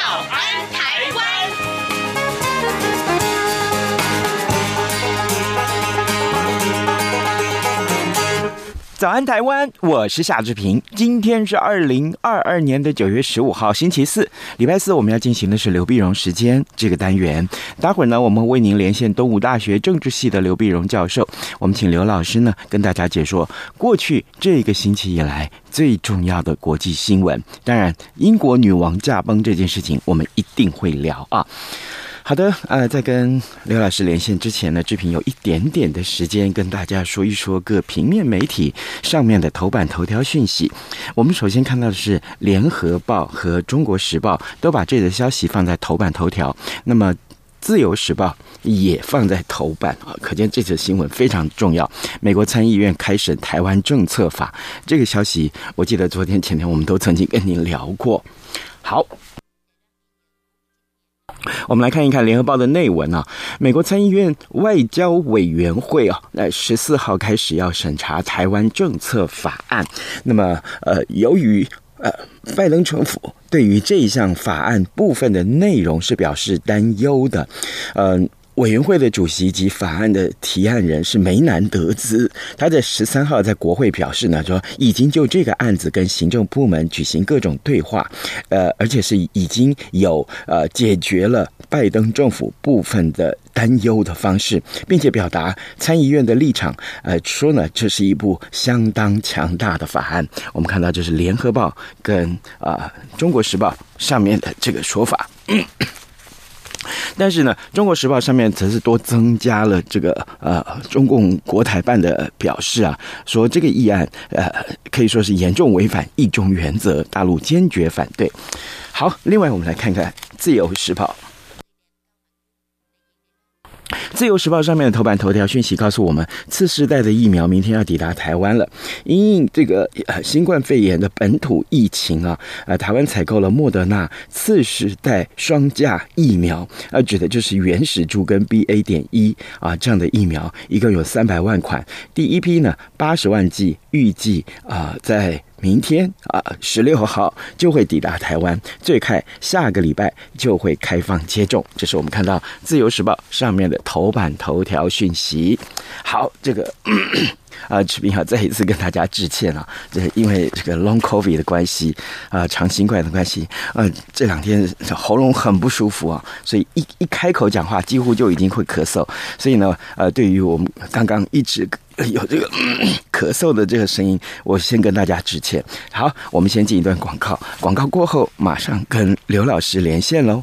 早安台湾》。早安，台湾！我是夏志平。今天是二零二二年的九月十五号，星期四，礼拜四。我们要进行的是刘碧荣时间这个单元。待会儿呢，我们为您连线东吴大学政治系的刘碧荣教授。我们请刘老师呢，跟大家解说过去这个星期以来最重要的国际新闻。当然，英国女王驾崩这件事情，我们一定会聊啊。好的，呃，在跟刘老师连线之前呢，志平有一点点的时间跟大家说一说各平面媒体上面的头版头条讯息。我们首先看到的是《联合报》和《中国时报》都把这个消息放在头版头条，那么《自由时报》也放在头版啊，可见这则新闻非常重要。美国参议院开审台湾政策法这个消息，我记得昨天前天我们都曾经跟您聊过。好。我们来看一看《联合报》的内文啊，美国参议院外交委员会啊，那十四号开始要审查台湾政策法案。那么，呃，由于呃，拜登政府对于这一项法案部分的内容是表示担忧的，嗯、委员会的主席及法案的提案人是梅南德兹，他在十三号在国会表示呢，说已经就这个案子跟行政部门举行各种对话，呃，而且是已经有呃解决了拜登政府部分的担忧的方式，并且表达参议院的立场，呃，说呢这是一部相当强大的法案。我们看到这是联合报跟啊、呃、中国时报上面的这个说法。但是呢，《中国时报》上面则是多增加了这个呃，中共国台办的表示啊，说这个议案呃可以说是严重违反一中原则，大陆坚决反对。好，另外我们来看看《自由时报》。自由时报上面的头版头条讯息告诉我们，次世代的疫苗明天要抵达台湾了。因应这个呃新冠肺炎的本土疫情啊，呃，台湾采购了莫德纳次世代双价疫苗，呃，指的就是原始株跟 BA. 点一啊这样的疫苗，一共有三百万款，第一批呢八十万剂，预计啊在。明天啊，十六号就会抵达台湾，最快下个礼拜就会开放接种。这是我们看到《自由时报》上面的头版头条讯息。好，这个。啊，志平好，再一次跟大家致歉啊！这因为这个 long covid 的关系啊，长新冠的关系，呃、啊，这两天喉咙很不舒服啊，所以一一开口讲话，几乎就已经会咳嗽。所以呢，呃，对于我们刚刚一直有这个咳嗽的这个声音，我先跟大家致歉。好，我们先进一段广告，广告过后马上跟刘老师连线喽。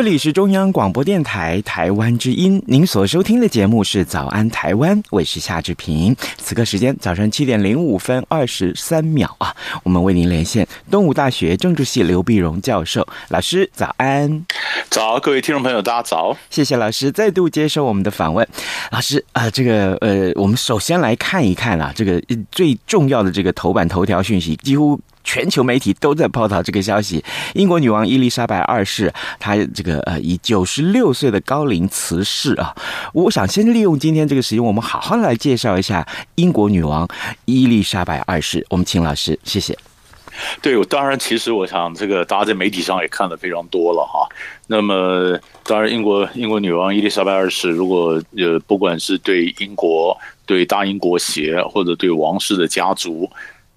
这里是中央广播电台台湾之音，您所收听的节目是《早安台湾》，我是夏志平。此刻时间早上七点零五分二十三秒啊，我们为您连线东吴大学政治系刘碧荣教授，老师早安。早，各位听众朋友，大家早。谢谢老师再度接受我们的访问。老师啊、呃，这个呃，我们首先来看一看啊，这个最重要的这个头版头条讯息，几乎。全球媒体都在报道这个消息。英国女王伊丽莎白二世，她这个呃以九十六岁的高龄辞世啊。我想先利用今天这个时间，我们好好来介绍一下英国女王伊丽莎白二世。我们请老师，谢谢。对，我当然，其实我想这个大家在媒体上也看得非常多了哈。那么，当然，英国英国女王伊丽莎白二世，如果呃不管是对英国、对大英国协或者对王室的家族。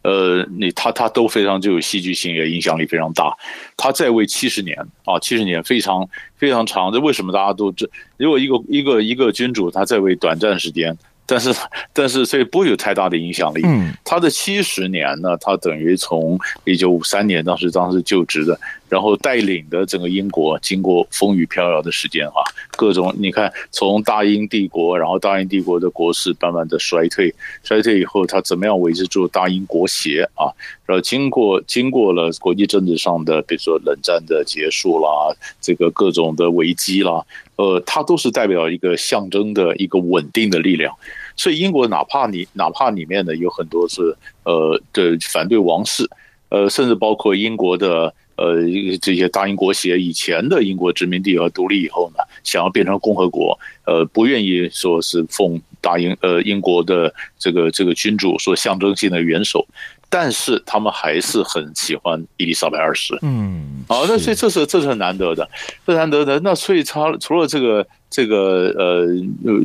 呃，你他他都非常具有戏剧性，也影响力非常大。他在位七十年啊，七十年非常非常长。这为什么大家都这？如果一个一个一个君主他在位短暂时间，但是 但是所以不会有太大的影响力。嗯，他的七十年呢，他等于从一九五三年当时当时就职的。然后带领的整个英国经过风雨飘摇的时间哈，各种你看从大英帝国，然后大英帝国的国势慢慢的衰退，衰退以后他怎么样维持住大英国协啊？然后经过经过了国际政治上的，比如说冷战的结束啦，这个各种的危机啦，呃，它都是代表一个象征的一个稳定的力量。所以英国哪怕你哪怕里面呢有很多是呃的反对王室，呃，甚至包括英国的。呃，这些大英国协以前的英国殖民地和独立以后呢，想要变成共和国，呃，不愿意说是奉大英呃英国的这个这个君主说象征性的元首，但是他们还是很喜欢伊丽莎白二世。嗯，好，那所以这是这是很难得的，这难得的。那所以他除了这个。这个呃呃，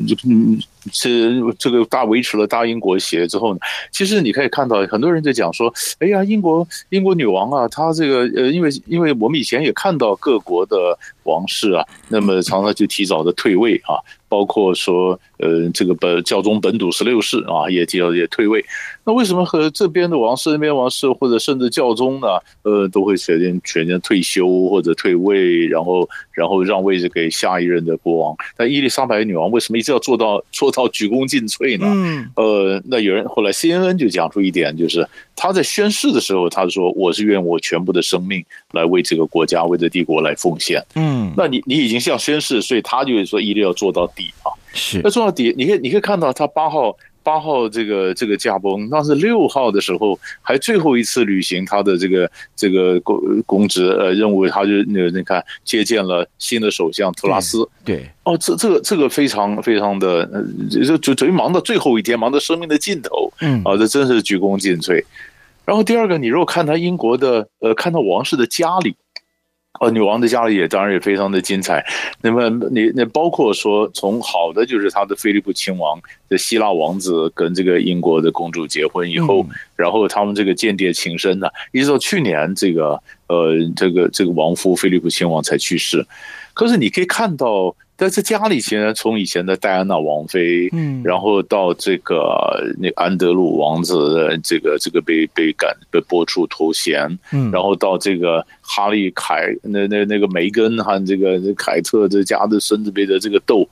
是这个大维持了大英国协之后呢，其实你可以看到很多人在讲说，哎呀，英国英国女王啊，她这个呃，因为因为我们以前也看到各国的王室啊，那么常常就提早的退位啊。包括说，呃，这个本教宗本笃十六世啊，也提早也退位。那为什么和这边的王室、那边王室，或者甚至教宗呢，呃，都会选定选定退休或者退位，然后然后让位置给下一任的国王？但伊丽莎白女王为什么一直要做到做到鞠躬尽瘁呢？嗯，呃，那有人后来 CNN 就讲出一点，就是他在宣誓的时候，他说：“我是愿我全部的生命来为这个国家、为这帝国来奉献。”嗯，那你你已经像宣誓，所以他就是说一定要做到。底啊，是要做到底，你可以你可以看到他八号八号这个这个驾崩，那是六号的时候还最后一次履行他的这个这个公公职呃任务，他就那个你看接见了新的首相特拉斯，对，对哦，这这个这个非常非常的就就等于忙到最后一天，忙到生命的尽头，嗯啊，这真是鞠躬尽瘁。然后第二个，你如果看他英国的呃，看到王室的家里。呃，女王的家里也当然也非常的精彩。那么你那包括说，从好的就是他的菲利普亲王的希腊王子跟这个英国的公主结婚以后，然后他们这个间谍情深呢，一直到去年这个呃这个这个王夫菲利普亲王才去世。可是你可以看到。但是家里其实从以前的戴安娜王妃，嗯，然后到这个那安德鲁王子，这个这个被被赶被播出头衔，嗯，然后到这个哈利凯那那那个梅根和这个凯特这家的孙子辈的这个斗，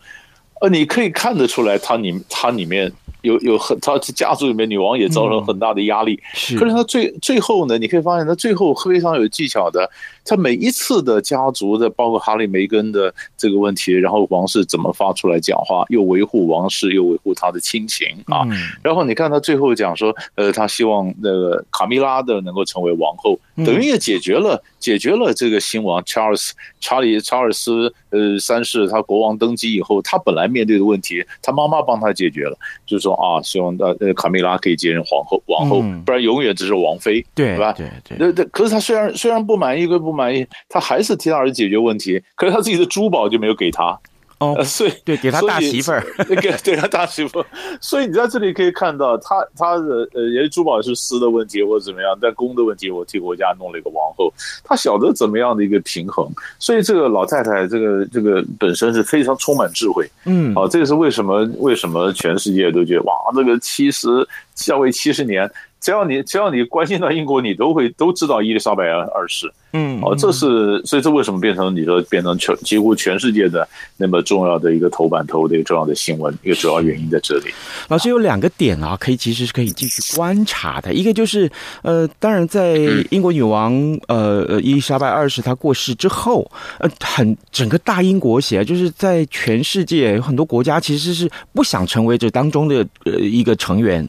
呃，你可以看得出来，他里他里面。有有很，他家族里面女王也造成很大的压力。嗯、是，可是他最最后呢，你可以发现他最后非常有技巧的，他每一次的家族的，包括哈利梅根的这个问题，然后王室怎么发出来讲话，又维护王室，又维护他的亲情啊。嗯、然后你看他最后讲说，呃，他希望那个卡米拉的能够成为王后，等于也解决了解决了这个新王查尔斯查理查尔斯呃三世他国王登基以后，他本来面对的问题，他妈妈帮他解决了，就是说。啊，希望呃呃卡米拉可以接任皇后，王后，不然永远只是王妃，对吧？对对那对。可是他虽然虽然不满意，跟不满意，他还是替他儿子解决问题。可是他自己的珠宝就没有给他。哦，所以对，给他大媳妇儿，给给他大媳妇儿，所以你在这里可以看到，他他的呃，也许珠宝是私的问题或者怎么样，但公的问题，我替国家弄了一个王后，他晓得怎么样的一个平衡，所以这个老太太，这个这个本身是非常充满智慧，嗯，啊，这个是为什么为什么全世界都觉得哇，这个七十下位七十年，只要你只要你关心到英国，你都会都知道伊丽莎白二世。嗯，哦，这是所以这为什么变成你说变成全几乎全世界的那么重要的一个头版头的一个重要的新闻，一个主要原因在这里。老师有两个点啊，可以其实是可以继续观察的。一个就是呃，当然在英国女王呃呃伊丽莎白二世她过世之后，呃，很整个大英国协就是在全世界有很多国家其实是不想成为这当中的呃一个成员，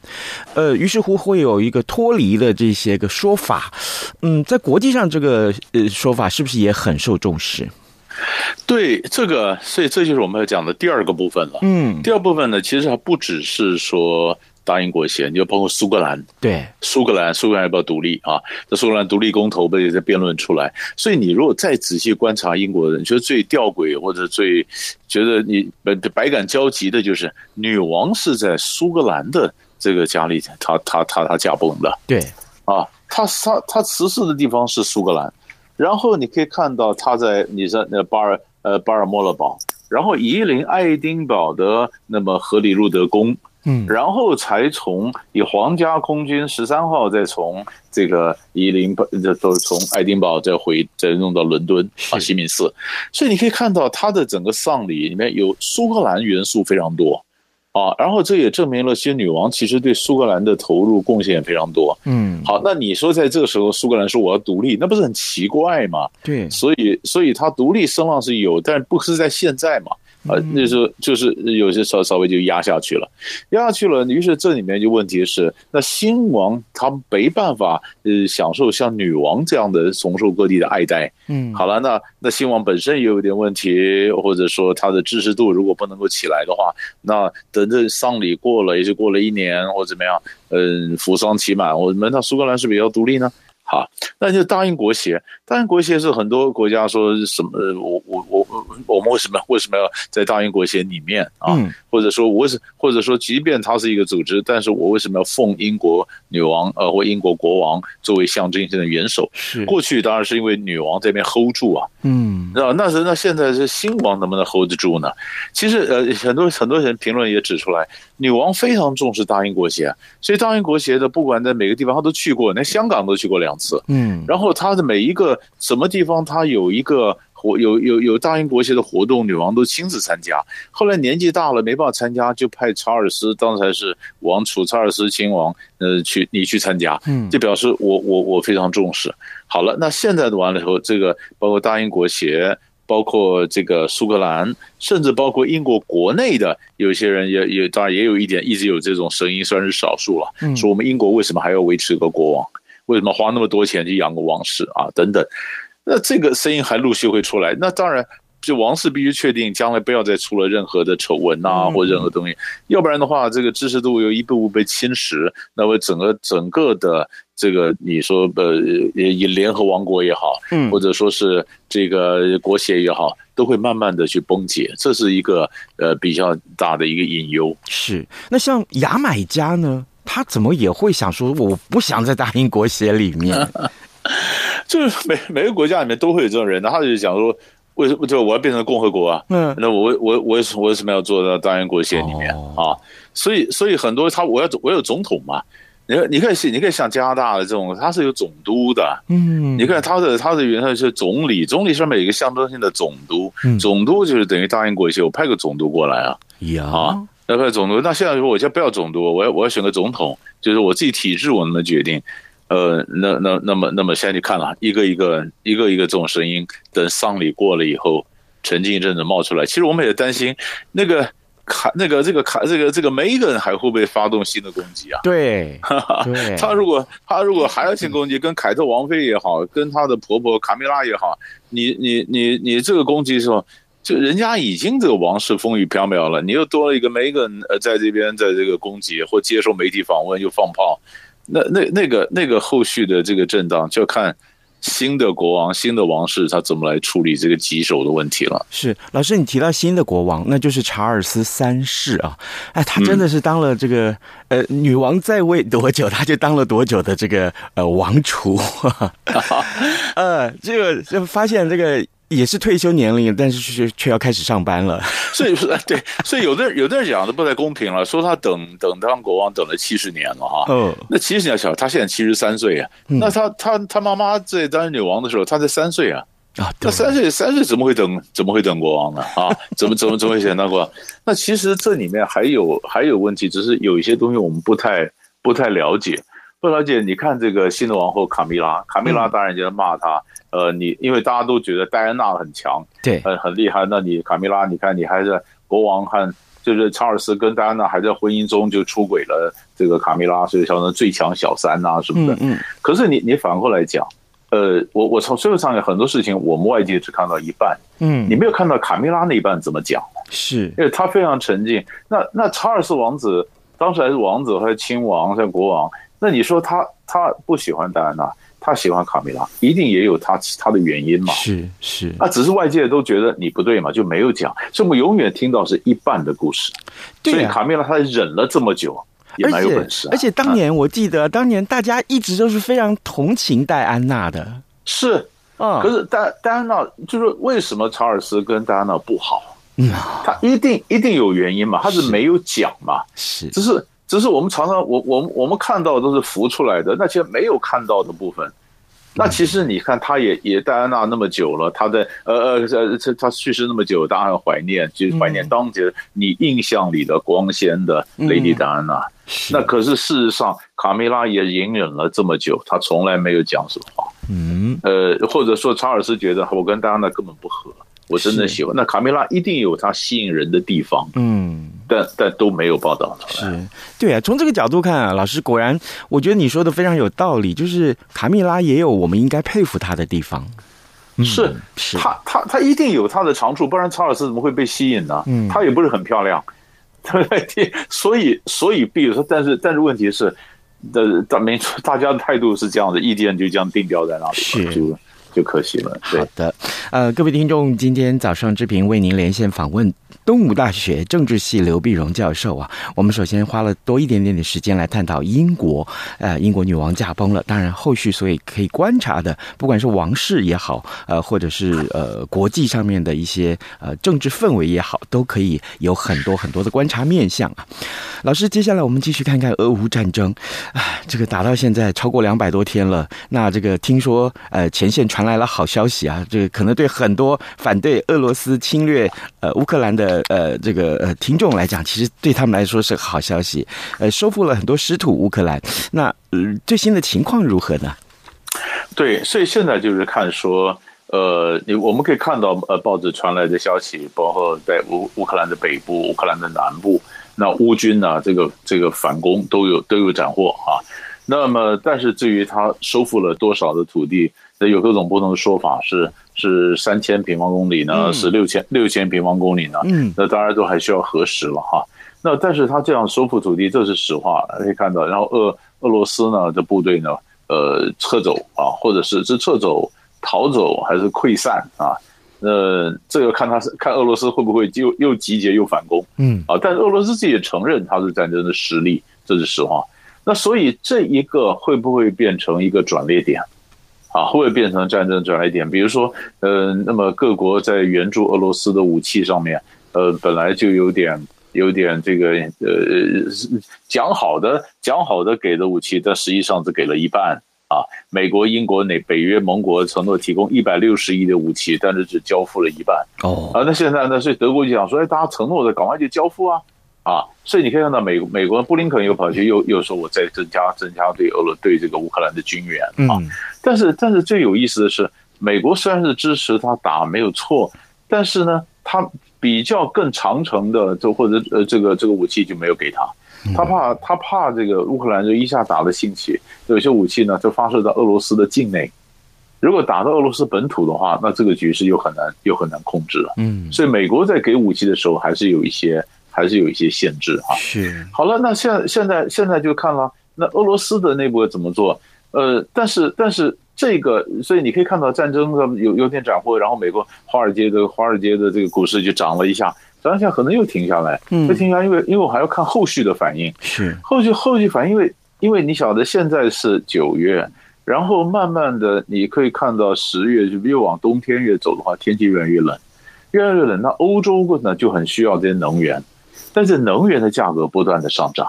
呃，于是乎会有一个脱离的这些个说法。嗯，在国际上这个呃说法是不是也很受重视？对这个，所以这就是我们要讲的第二个部分了。嗯，第二部分呢，其实还不只是说大英国协，你就包括苏格兰。对，苏格兰，苏格兰要不要独立啊？这苏格兰独立公投被在辩论出来。所以你如果再仔细观察英国人，觉得最吊诡或者最觉得你百百感交集的，就是女王是在苏格兰的这个家里，她她她她驾崩的。对，啊，她她她辞世的地方是苏格兰。然后你可以看到他在你在那巴尔呃巴尔莫勒堡，然后移灵爱丁堡的那么荷里路德宫，嗯，然后才从以皇家空军十三号再从这个移临这都是从爱丁堡再回再弄到伦敦啊西敏寺，所以你可以看到他的整个丧礼里面有苏格兰元素非常多。啊，然后这也证明了，其实女王其实对苏格兰的投入贡献也非常多。嗯，好，那你说在这个时候苏格兰说我要独立，那不是很奇怪吗？对，所以所以他独立声浪是有，但不是在现在嘛。啊，那时候就是有些稍稍微就压下去了，压下去了。于是这里面就问题是，那新王他没办法呃享受像女王这样的从受各地的爱戴。嗯，好了，那那新王本身也有点问题，或者说他的支持度如果不能够起来的话，那等这丧礼过了，也就过了一年或怎么样，嗯，扶桑期满，我们那苏格兰是不是也要独立呢？好，那就答应国协。答应国协是很多国家说什么？我我我我们为什么为什么要在大英国协里面啊？或者说我为什或者说即便它是一个组织，但是我为什么要奉英国女王呃或英国国王作为象征性的元首？过去当然是因为女王这边 hold 住啊，嗯，那那是那现在是新王能不能 hold 得住呢？其实呃很多很多人评论也指出来，女王非常重视大英国协，所以大英国协的不管在每个地方她都去过，连香港都去过两。次，嗯，然后她的每一个什么地方，她有一个活有有有大英国协的活动，女王都亲自参加。后来年纪大了没办法参加，就派查尔斯当时是王储查尔斯亲王，呃，去你去参加，嗯，就表示我我我非常重视。好了，那现在的完了以后，这个包括大英国协，包括这个苏格兰，甚至包括英国国内的有些人也也当然也有一点一直有这种声音，虽然是少数了，嗯，说我们英国为什么还要维持一个国王？为什么花那么多钱去养个王室啊？等等，那这个声音还陆续会出来。那当然，就王室必须确定将来不要再出了任何的丑闻啊，或任何东西，要不然的话，这个支持度又一步步被侵蚀，那么整个整个的这个你说呃，以联合王国也好，嗯，或者说是这个国协也好，都会慢慢的去崩解，这是一个呃比较大的一个隐忧。是，那像牙买加呢？他怎么也会想说，我不想在大英国协里面，就是每每个国家里面都会有这种人，他就讲说，为什么就我要变成共和国啊？嗯，那我我我我为什么要做到大英国协里面啊？所以所以很多他我要我有总统嘛，你看你可以你可以像加拿大的这种，他是有总督的，嗯，你看他的他的原来是总理，总理上面有一个象征性的总督，总督就是等于大英国协，我派个总督过来啊，啊。要派总督，那现在说我先不要总督，我要我要选个总统，就是我自己体制我能决定。呃，那那那么那么现在你看了一个一个一个一个这种声音，等丧礼过了以后，沉静一阵子冒出来。其实我们也担心那个卡那个这个卡这个这个梅根还会不会发动新的攻击啊？对，对他如果他如果还要进攻击，跟凯特王妃也好，跟他的婆婆卡米拉也好，你你你你这个攻击的时候。就人家已经这个王室风雨飘渺了，你又多了一个梅根呃，在这边在这个攻击或接受媒体访问又放炮，那那那个那个后续的这个震荡，就看新的国王、新的王室他怎么来处理这个棘手的问题了。是老师，你提到新的国王，那就是查尔斯三世啊，哎，他真的是当了这个、嗯、呃女王在位多久，他就当了多久的这个呃王储，呃，这个就发现这个。也是退休年龄，但是却却要开始上班了。所以说，对，所以有的有的人讲的不太公平了，说他等等当国王等了七十年了哈。嗯，那七十年小，他现在七十三岁啊。嗯、那他他他妈妈在当女王的时候，他才三岁啊。啊，那三岁三岁怎么会等怎么会等国王呢？啊，怎么怎么怎么会选当国王？那其实这里面还有还有问题，只是有一些东西我们不太不太了解，不了解。你看这个新的王后卡米拉，卡米拉当然就在骂他。嗯、呃，你因为大家都觉得戴安娜很强，对，很很厉害。那你卡米拉，你看你还在国王和就是查尔斯跟戴安娜还在婚姻中就出轨了，这个卡米拉所以叫成最强小三啊什么的。嗯，嗯可是你你反过来讲。呃，我我从社会上有很多事情，我们外界只看到一半，嗯，你没有看到卡米拉那一半怎么讲，是，因为他非常沉静。那那查尔斯王子当时还是王子还是亲王还是国王，那你说他他不喜欢戴安娜，他喜欢卡米拉，一定也有他其他的原因嘛？是是，那只是外界都觉得你不对嘛，就没有讲，所以我们永远听到是一半的故事。对啊，所以卡米拉她忍了这么久。也蛮有本事啊，而且，而且当年我记得，当年大家一直都是非常同情戴安娜的，是嗯。可是戴戴安娜就是为什么查尔斯跟戴安娜不好？嗯，他一定一定有原因嘛，他是没有讲嘛，是，只是只是我们常常我我们我们看到的都是浮出来的，那些没有看到的部分。那其实你看，他也也戴安娜那么久了，他的呃呃呃他去世那么久，当然怀念，就是怀念当年你印象里的光鲜的 Lady 戴安娜。那可是事实上，卡梅拉也隐忍了这么久，他从来没有讲什么话。嗯，呃，或者说查尔斯觉得我跟戴安娜根本不合，我真的喜欢。那卡梅拉一定有他吸引人的地方。嗯。但但都没有报道出来。是，对啊，从这个角度看啊，老师果然，我觉得你说的非常有道理。就是卡蜜拉也有我们应该佩服她的地方。是，是，她她她一定有她的长处，不然查尔斯怎么会被吸引呢？嗯，她也不是很漂亮，对不对？所以所以，比如说，但是但是问题是，的大没错大家的态度是这样的，意见就这样定调在那里。是。就可惜了。好的，呃，各位听众，今天早上志平为您连线访问东吴大学政治系刘碧荣教授啊。我们首先花了多一点点的时间来探讨英国，呃，英国女王驾崩了。当然，后续所以可以观察的，不管是王室也好，呃，或者是呃国际上面的一些呃政治氛围也好，都可以有很多很多的观察面向啊。老师，接下来我们继续看看俄乌战争啊，这个打到现在超过两百多天了。那这个听说呃前线传来了好消息啊，这个可能对很多反对俄罗斯侵略呃乌克兰的呃这个呃听众来讲，其实对他们来说是个好消息。呃，收复了很多失土乌克兰。那呃最新的情况如何呢？对，所以现在就是看说，呃，你我们可以看到呃报纸传来的消息，包括在乌乌克兰的北部、乌克兰的南部。那乌军呢？这个这个反攻都有都有斩获啊。那么，但是至于他收复了多少的土地，有各种不同的说法，是是三千平方公里呢，是六千六千平方公里呢？嗯，那当然都还需要核实了哈。那但是他这样收复土地，这是实话，可以看到。然后俄俄罗斯呢的部队呢，呃，撤走啊，或者是是撤走、逃走还是溃散啊？那，这个看他是看俄罗斯会不会又又集结又反攻，嗯啊，但是俄罗斯自己也承认他是战争的实力，这是实话。那所以这一个会不会变成一个转捩点？啊，会变成战争转捩点？比如说，呃，那么各国在援助俄罗斯的武器上面，呃，本来就有点有点这个呃讲好的讲好的给的武器，但实际上只给了一半。啊，美国、英国、那北约盟国承诺提供一百六十亿的武器，但是只交付了一半。哦，啊，那现在呢？所以德国就想说，哎，大家承诺的，赶快就交付啊！啊，所以你可以看到美美国布林肯又跑去又又说，我在增加增加对俄罗对这个乌克兰的军援啊。嗯、但是但是最有意思的是，美国虽然是支持他打没有错，但是呢，他比较更长程的，就或者呃这个这个武器就没有给他。他怕他怕这个乌克兰就一下打了兴起，有些武器呢就发射到俄罗斯的境内，如果打到俄罗斯本土的话，那这个局势又很难又很难控制了。嗯，所以美国在给武器的时候还是有一些还是有一些限制啊。是，好了，那现在现在现在就看了那俄罗斯的内部怎么做。呃，但是但是这个，所以你可以看到战争的有有点斩获，然后美国华尔街的华尔街的这个股市就涨了一下。涨一下可能又停下来，嗯，又停下来，因为因为我还要看后续的反应，是后续后续反应，因为因为你晓得现在是九月，然后慢慢的你可以看到十月就越往冬天越走的话，天气越来越冷，越来越冷，那欧洲呢就很需要这些能源，但是能源的价格不断的上涨。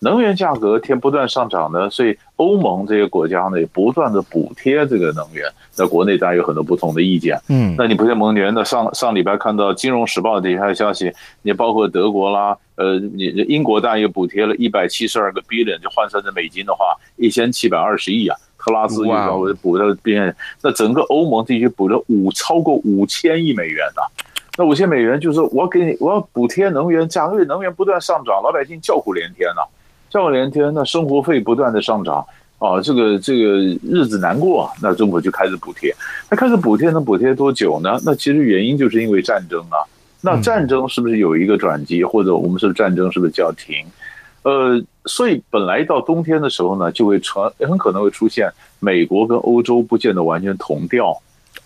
能源价格天不断上涨呢，所以欧盟这些国家呢也不断的补贴这个能源。在国内大家有很多不同的意见，嗯，那你补贴能源呢？上上礼拜看到《金融时报》底下的消息，你包括德国啦，呃，你英国当然也补贴了一百七十二个 billion，就换算成美金的话，一千七百二十亿啊。特拉斯又补了边，那整个欧盟地区补了五超过五千亿美元的。那五千美元就是我给你，我要补贴能源价，因为能源不断上涨，老百姓叫苦连天呐、啊。叫苦连天，那生活费不断的上涨啊，这个这个日子难过，那政府就开始补贴。那开始补贴能补贴多久呢？那其实原因就是因为战争啊。那战争是不是有一个转机，或者我们说战争是不是就要停？呃，所以本来到冬天的时候呢，就会传很可能会出现美国跟欧洲不见得完全同调。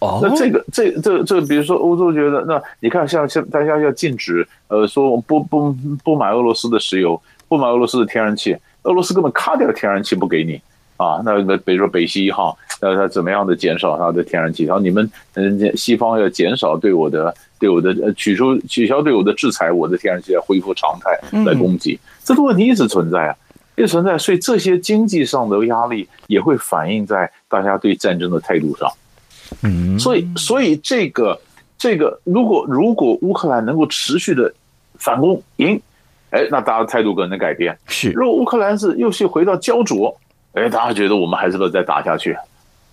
哦，那这个这这这，比如说欧洲觉得，那你看像像大家要禁止，呃，说不不不买俄罗斯的石油。不买俄罗斯的天然气，俄罗斯根本卡掉天然气不给你啊！那个比如说北溪一号，那它怎么样的减少它的天然气？然后你们嗯，西方要减少对我的对我的呃取出取消对我的制裁，我的天然气要恢复常态来供给，这个问题一直存在啊，一直存在。所以这些经济上的压力也会反映在大家对战争的态度上。嗯，所以所以这个这个，如果如果乌克兰能够持续的反攻赢。哎，那大家态度可能改变。是，如果乌克兰是又去回到焦灼，哎，大家觉得我们还是要再打下去，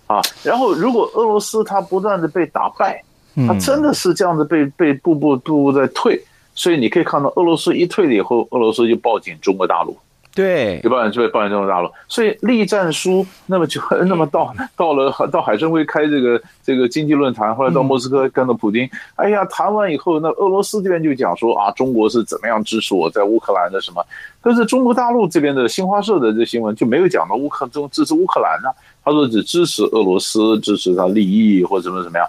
啊。然后，如果俄罗斯它不断的被打败，它真的是这样子被被步步步步在退，所以你可以看到俄罗斯一退了以后，俄罗斯就抱紧中国大陆。对，就抱怨就会抱怨中国大陆，所以栗战书那么就 那么到到了到海参崴开这个这个经济论坛，后来到莫斯科跟到普京，哎呀，谈完以后，那俄罗斯这边就讲说啊，中国是怎么样支持我在乌克兰的什么，但是中国大陆这边的新华社的这新闻就没有讲到乌克中支持乌克兰呢，他说只支持俄罗斯，支持他利益或者怎么怎么样，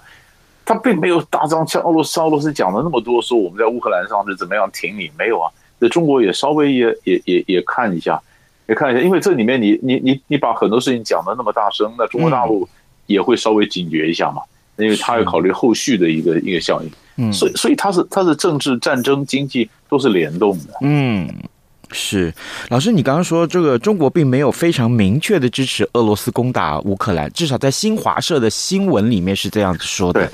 他并没有大张像俄罗斯俄罗斯讲的那么多，说我们在乌克兰上是怎么样挺你，没有啊。在中国也稍微也也也也看一下，也看一下，因为这里面你你你你把很多事情讲的那么大声，那中国大陆也会稍微警觉一下嘛，因为他要考虑后续的一个一个效应，嗯，所以所以他是他是政治、战争、经济都是联动的，嗯。是，老师，你刚刚说这个中国并没有非常明确的支持俄罗斯攻打乌克兰，至少在新华社的新闻里面是这样子说的。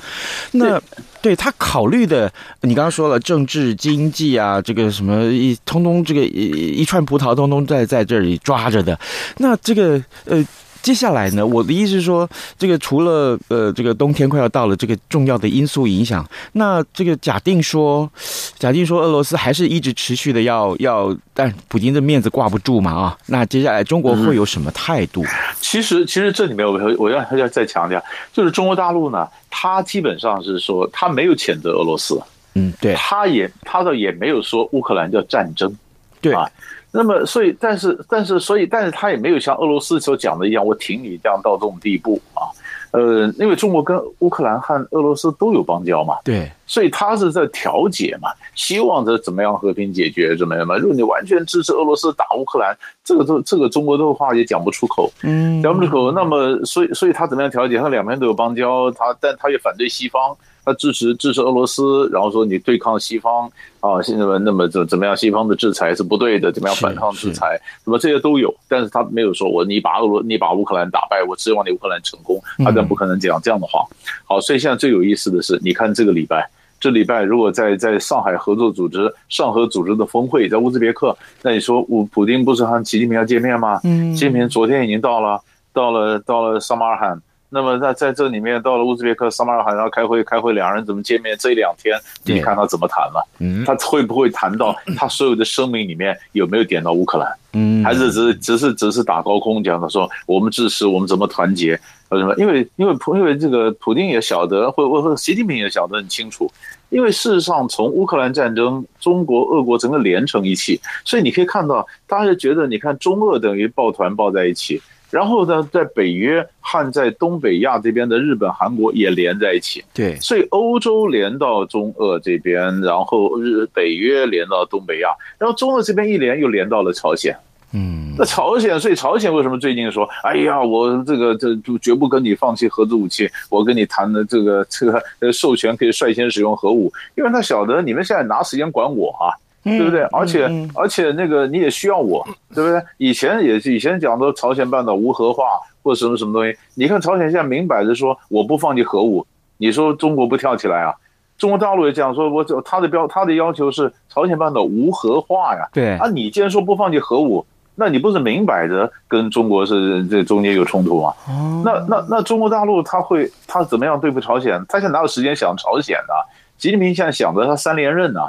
那对他考虑的，你刚刚说了政治、经济啊，这个什么一通通这个一一串葡萄通通在在这里抓着的，那这个呃。接下来呢，我的意思是说，这个除了呃，这个冬天快要到了，这个重要的因素影响，那这个假定说，假定说俄罗斯还是一直持续的要要，但普京的面子挂不住嘛啊，那接下来中国会有什么态度？嗯、其实，其实这里面我我要要再强调，就是中国大陆呢，他基本上是说他没有谴责俄罗斯，嗯，对，他也他倒也没有说乌克兰叫战争，对啊。那么，所以，但是，但是，所以，但是他也没有像俄罗斯所讲的一样，我挺你这样到这种地步啊。呃，因为中国跟乌克兰和俄罗斯都有邦交嘛，对，所以他是在调解嘛，希望着怎么样和平解决，怎么样嘛。如果你完全支持俄罗斯打乌克兰，这个都这个中国的话也讲不出口，嗯，讲不出口。那么，所以，所以他怎么样调解？他两边都有邦交，他但他也反对西方。他支持支持俄罗斯，然后说你对抗西方啊，现在那么怎怎么样？西方的制裁是不对的，怎么样反抗制裁？那么这些都有，但是他没有说我你把俄罗你把乌克兰打败，我指望你乌克兰成功，他更不可能讲这样的话。好，所以现在最有意思的是，你看这个礼拜，这礼拜如果在在上海合作组织上合组织的峰会，在乌兹别克，那你说乌普京不是和习近平要见面吗？嗯，习近平昨天已经到了，到了到了萨马尔罕。那么在在这里面，到了乌兹别克撒马尔罕要开会，开会两人怎么见面？这两天你看他怎么谈了？嗯，他会不会谈到他所有的声明里面有没有点到乌克兰？嗯，还是只是只是只是打高空讲的说我们支持，我们怎么团结？为什么？因为因为普因为这个普京也晓得，或或者习近平也晓得很清楚。因为事实上，从乌克兰战争，中国俄国整个连成一气，所以你可以看到，大家觉得你看中俄等于抱团抱在一起。然后呢，在北约和在东北亚这边的日本、韩国也连在一起。对，所以欧洲连到中俄这边，然后日北约连到东北亚，然后中俄这边一连又连到了朝鲜。嗯。那朝鲜，所以朝鲜为什么最近说，哎呀，我这个这就绝不跟你放弃核子武器，我跟你谈的这个这个呃授权可以率先使用核武，因为他晓得你们现在拿时间管我啊，对不对？而且而且那个你也需要我，对不对？以前也是以前讲的朝鲜半岛无核化或者什么什么东西，你看朝鲜现在明摆着说我不放弃核武，你说中国不跳起来啊？中国大陆也讲说，我他的标他的要求是朝鲜半岛无核化呀。对啊，你既然说不放弃核武，那你不是明摆着跟中国是这中间有冲突吗？哦，那那那中国大陆他会他怎么样对付朝鲜？他现在哪有时间想朝鲜呢？习近平现在想着他三连任呢，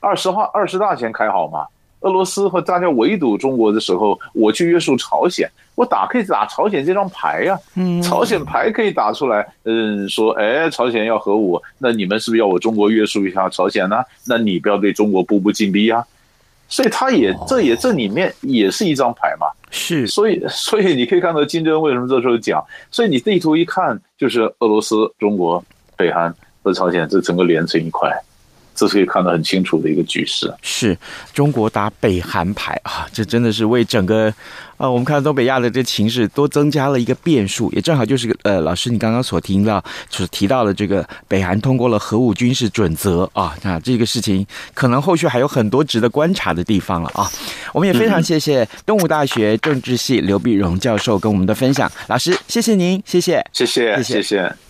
二十号二十大前开好吗？俄罗斯和大家围堵中国的时候，我去约束朝鲜，我打可以打朝鲜这张牌呀、啊，嗯，朝鲜牌可以打出来，嗯，说，哎，朝鲜要和我，那你们是不是要我中国约束一下朝鲜呢？那你不要对中国步步紧逼啊，所以他也这也这里面也是一张牌嘛，是，所以 所以你可以看到金正恩为什么这时候讲，所以你地图一看就是俄罗斯、中国、北韩和朝鲜这整个连成一块。这是可以看得很清楚的一个局势，是中国打北韩牌啊，这真的是为整个啊，我们看到东北亚的这情势多增加了一个变数，也正好就是呃，老师你刚刚所听到，所提到的这个北韩通过了核武军事准则啊，那这个事情可能后续还有很多值得观察的地方了啊。我们也非常谢谢东吴大学政治系刘碧荣教授跟我们的分享，老师谢谢您，谢谢，谢谢，谢谢。谢谢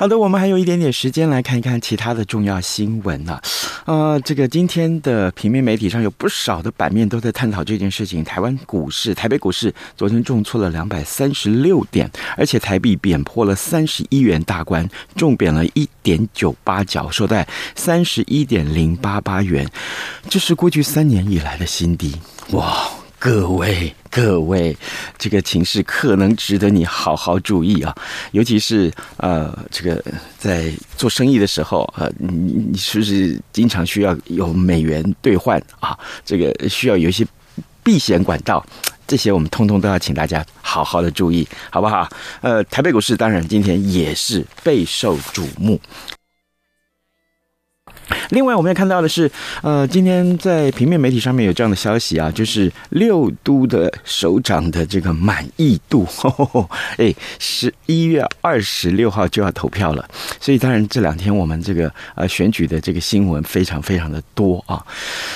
好的，我们还有一点点时间来看一看其他的重要新闻呢、啊。呃，这个今天的平面媒体上有不少的版面都在探讨这件事情。台湾股市，台北股市昨天重挫了两百三十六点，而且台币贬破了三十一元大关，重贬了一点九八角，收在三十一点零八八元，这是过去三年以来的新低。哇！各位，各位，这个情势可能值得你好好注意啊！尤其是呃，这个在做生意的时候，呃，你你是不是经常需要有美元兑换啊？这个需要有一些避险管道，这些我们通通都要请大家好好的注意，好不好？呃，台北股市当然今天也是备受瞩目。另外，我们也看到的是，呃，今天在平面媒体上面有这样的消息啊，就是六都的首长的这个满意度，呵呵哎，十一月二十六号就要投票了，所以当然这两天我们这个呃选举的这个新闻非常非常的多啊，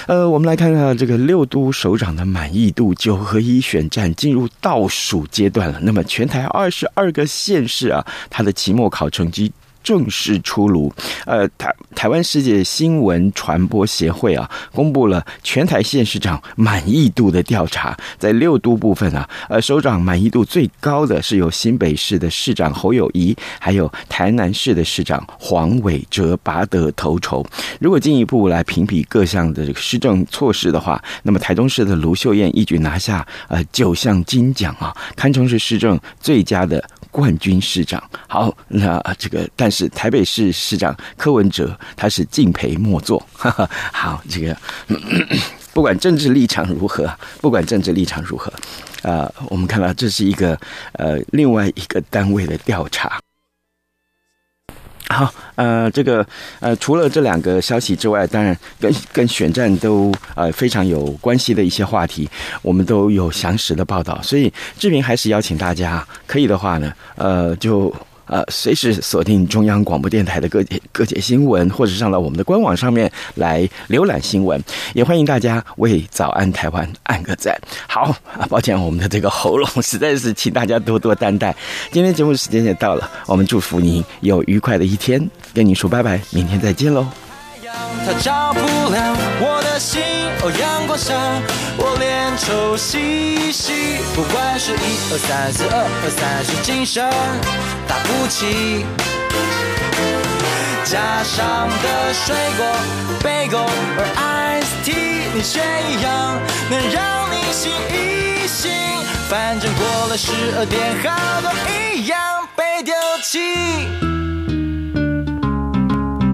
呃，我们来看看这个六都首长的满意度，九合一选战进入倒数阶段了。那么全台二十二个县市啊，它的期末考成绩。正式出炉，呃，台台湾世界新闻传播协会啊，公布了全台县市长满意度的调查，在六都部分啊，呃，首长满意度最高的是由新北市的市长侯友谊，还有台南市的市长黄伟哲拔得头筹。如果进一步来评比各项的这个施政措施的话，那么台中市的卢秀燕一举拿下呃九项金奖啊，堪称是市政最佳的。冠军市长，好，那这个，但是台北市市长柯文哲他是敬陪末座，哈哈，好，这个 不管政治立场如何，不管政治立场如何，呃，我们看到这是一个呃另外一个单位的调查。好，呃，这个呃，除了这两个消息之外，当然跟跟选战都呃非常有关系的一些话题，我们都有详实的报道。所以志平还是邀请大家，可以的话呢，呃，就。呃，随时锁定中央广播电台的各节各节新闻，或者上到我们的官网上面来浏览新闻，也欢迎大家为早安台湾按个赞。好，啊抱歉，我们的这个喉咙实在是，请大家多多担待。今天节目时间也到了，我们祝福您有愉快的一天，跟您说拜拜，明天再见喽。他照不亮我的心，哦，阳光下我脸臭兮兮。不管是一二三四二二三是精神打不起，架上的水果贝果而 ice tea，你却一样能让你醒一醒。反正过了十二点，好多一样被丢弃。